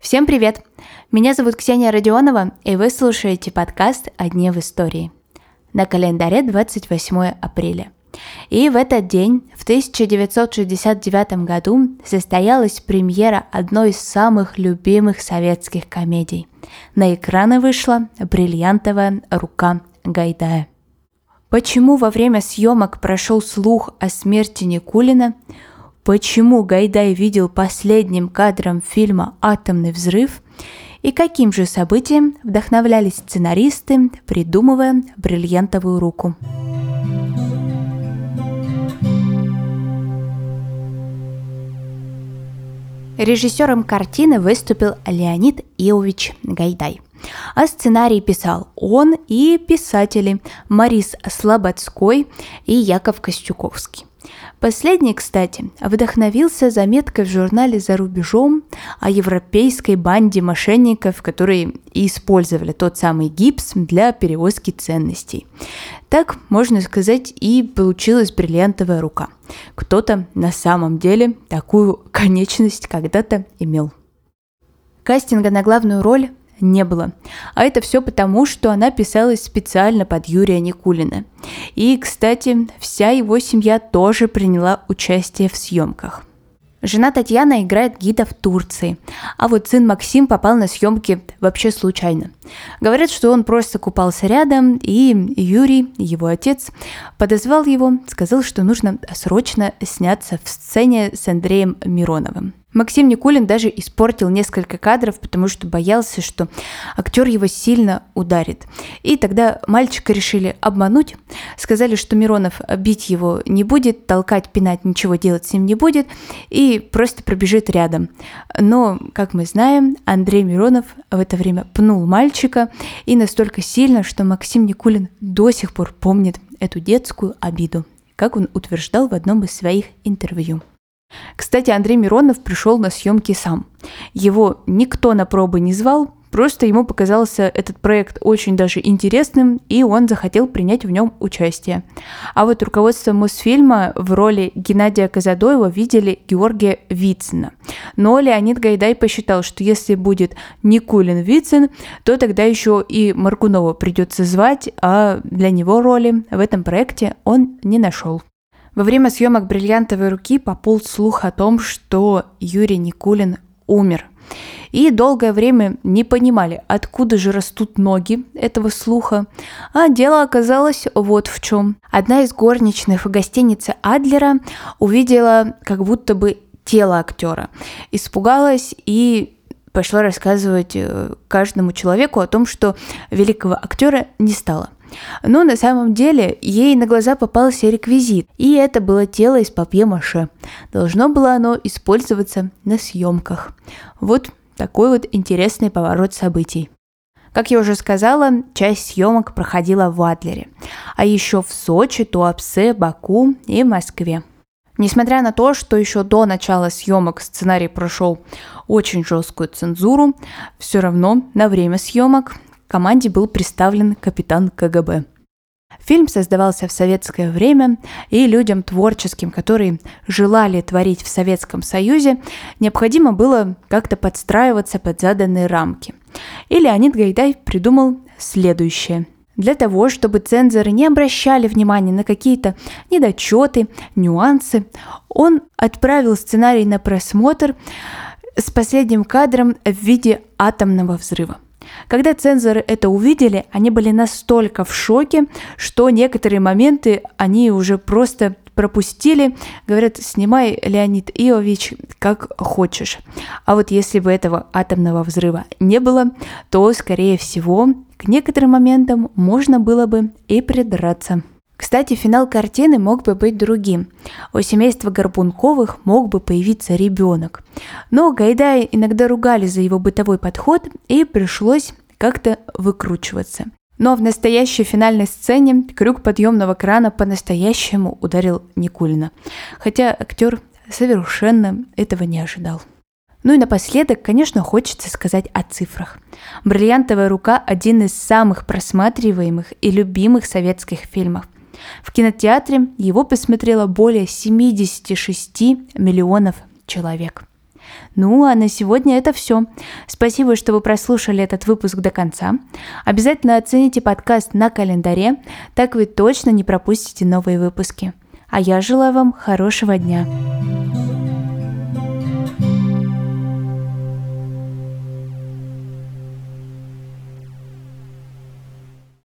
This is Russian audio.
Всем привет! Меня зовут Ксения Родионова, и вы слушаете подкаст «О дне в истории». На календаре 28 апреля. И в этот день, в 1969 году, состоялась премьера одной из самых любимых советских комедий. На экраны вышла «Бриллиантовая рука Гайдая». Почему во время съемок прошел слух о смерти Никулина? Почему Гайдай видел последним кадром фильма «Атомный взрыв»? И каким же событием вдохновлялись сценаристы, придумывая бриллиантовую руку? Режиссером картины выступил Леонид Иович Гайдай – а сценарий писал он и писатели Марис Слободской и Яков Костюковский. Последний, кстати, вдохновился заметкой в журнале «За рубежом» о европейской банде мошенников, которые использовали тот самый гипс для перевозки ценностей. Так, можно сказать, и получилась бриллиантовая рука. Кто-то на самом деле такую конечность когда-то имел. Кастинга на главную роль не было. А это все потому, что она писалась специально под Юрия Никулина. И, кстати, вся его семья тоже приняла участие в съемках. Жена Татьяна играет гида в Турции, а вот сын Максим попал на съемки вообще случайно. Говорят, что он просто купался рядом, и Юрий, его отец, подозвал его, сказал, что нужно срочно сняться в сцене с Андреем Мироновым. Максим Никулин даже испортил несколько кадров, потому что боялся, что актер его сильно ударит. И тогда мальчика решили обмануть. Сказали, что Миронов бить его не будет, толкать, пинать, ничего делать с ним не будет, и просто пробежит рядом. Но, как мы знаем, Андрей Миронов в это время пнул мальчика, и настолько сильно, что Максим Никулин до сих пор помнит эту детскую обиду, как он утверждал в одном из своих интервью. Кстати, Андрей Миронов пришел на съемки сам. Его никто на пробы не звал, просто ему показался этот проект очень даже интересным, и он захотел принять в нем участие. А вот руководство Мосфильма в роли Геннадия Казадоева видели Георгия Вицина. Но Леонид Гайдай посчитал, что если будет Никулин Вицин, то тогда еще и Маркунова придется звать, а для него роли в этом проекте он не нашел. Во время съемок «Бриллиантовой руки» пополз слух о том, что Юрий Никулин умер. И долгое время не понимали, откуда же растут ноги этого слуха. А дело оказалось вот в чем. Одна из горничных в гостинице Адлера увидела как будто бы тело актера. Испугалась и пошла рассказывать э, каждому человеку о том, что великого актера не стало. Но на самом деле ей на глаза попался реквизит, и это было тело из папье-маше. Должно было оно использоваться на съемках. Вот такой вот интересный поворот событий. Как я уже сказала, часть съемок проходила в Адлере, а еще в Сочи, Туапсе, Баку и Москве. Несмотря на то, что еще до начала съемок сценарий прошел очень жесткую цензуру, все равно на время съемок команде был представлен капитан КГБ. Фильм создавался в советское время, и людям творческим, которые желали творить в Советском Союзе, необходимо было как-то подстраиваться под заданные рамки. И Леонид Гайдай придумал следующее. Для того, чтобы цензоры не обращали внимания на какие-то недочеты, нюансы, он отправил сценарий на просмотр с последним кадром в виде атомного взрыва. Когда цензоры это увидели, они были настолько в шоке, что некоторые моменты они уже просто пропустили, говорят, снимай, Леонид Иович, как хочешь. А вот если бы этого атомного взрыва не было, то, скорее всего, к некоторым моментам можно было бы и придраться. Кстати, финал картины мог бы быть другим. У семейства Горбунковых мог бы появиться ребенок. Но Гайдая иногда ругали за его бытовой подход, и пришлось как-то выкручиваться. Но в настоящей финальной сцене крюк подъемного крана по-настоящему ударил Никулина. Хотя актер совершенно этого не ожидал. Ну и напоследок, конечно, хочется сказать о цифрах. «Бриллиантовая рука» – один из самых просматриваемых и любимых советских фильмов. В кинотеатре его посмотрело более 76 миллионов человек. Ну, а на сегодня это все. Спасибо, что вы прослушали этот выпуск до конца. Обязательно оцените подкаст на календаре, так вы точно не пропустите новые выпуски. А я желаю вам хорошего дня.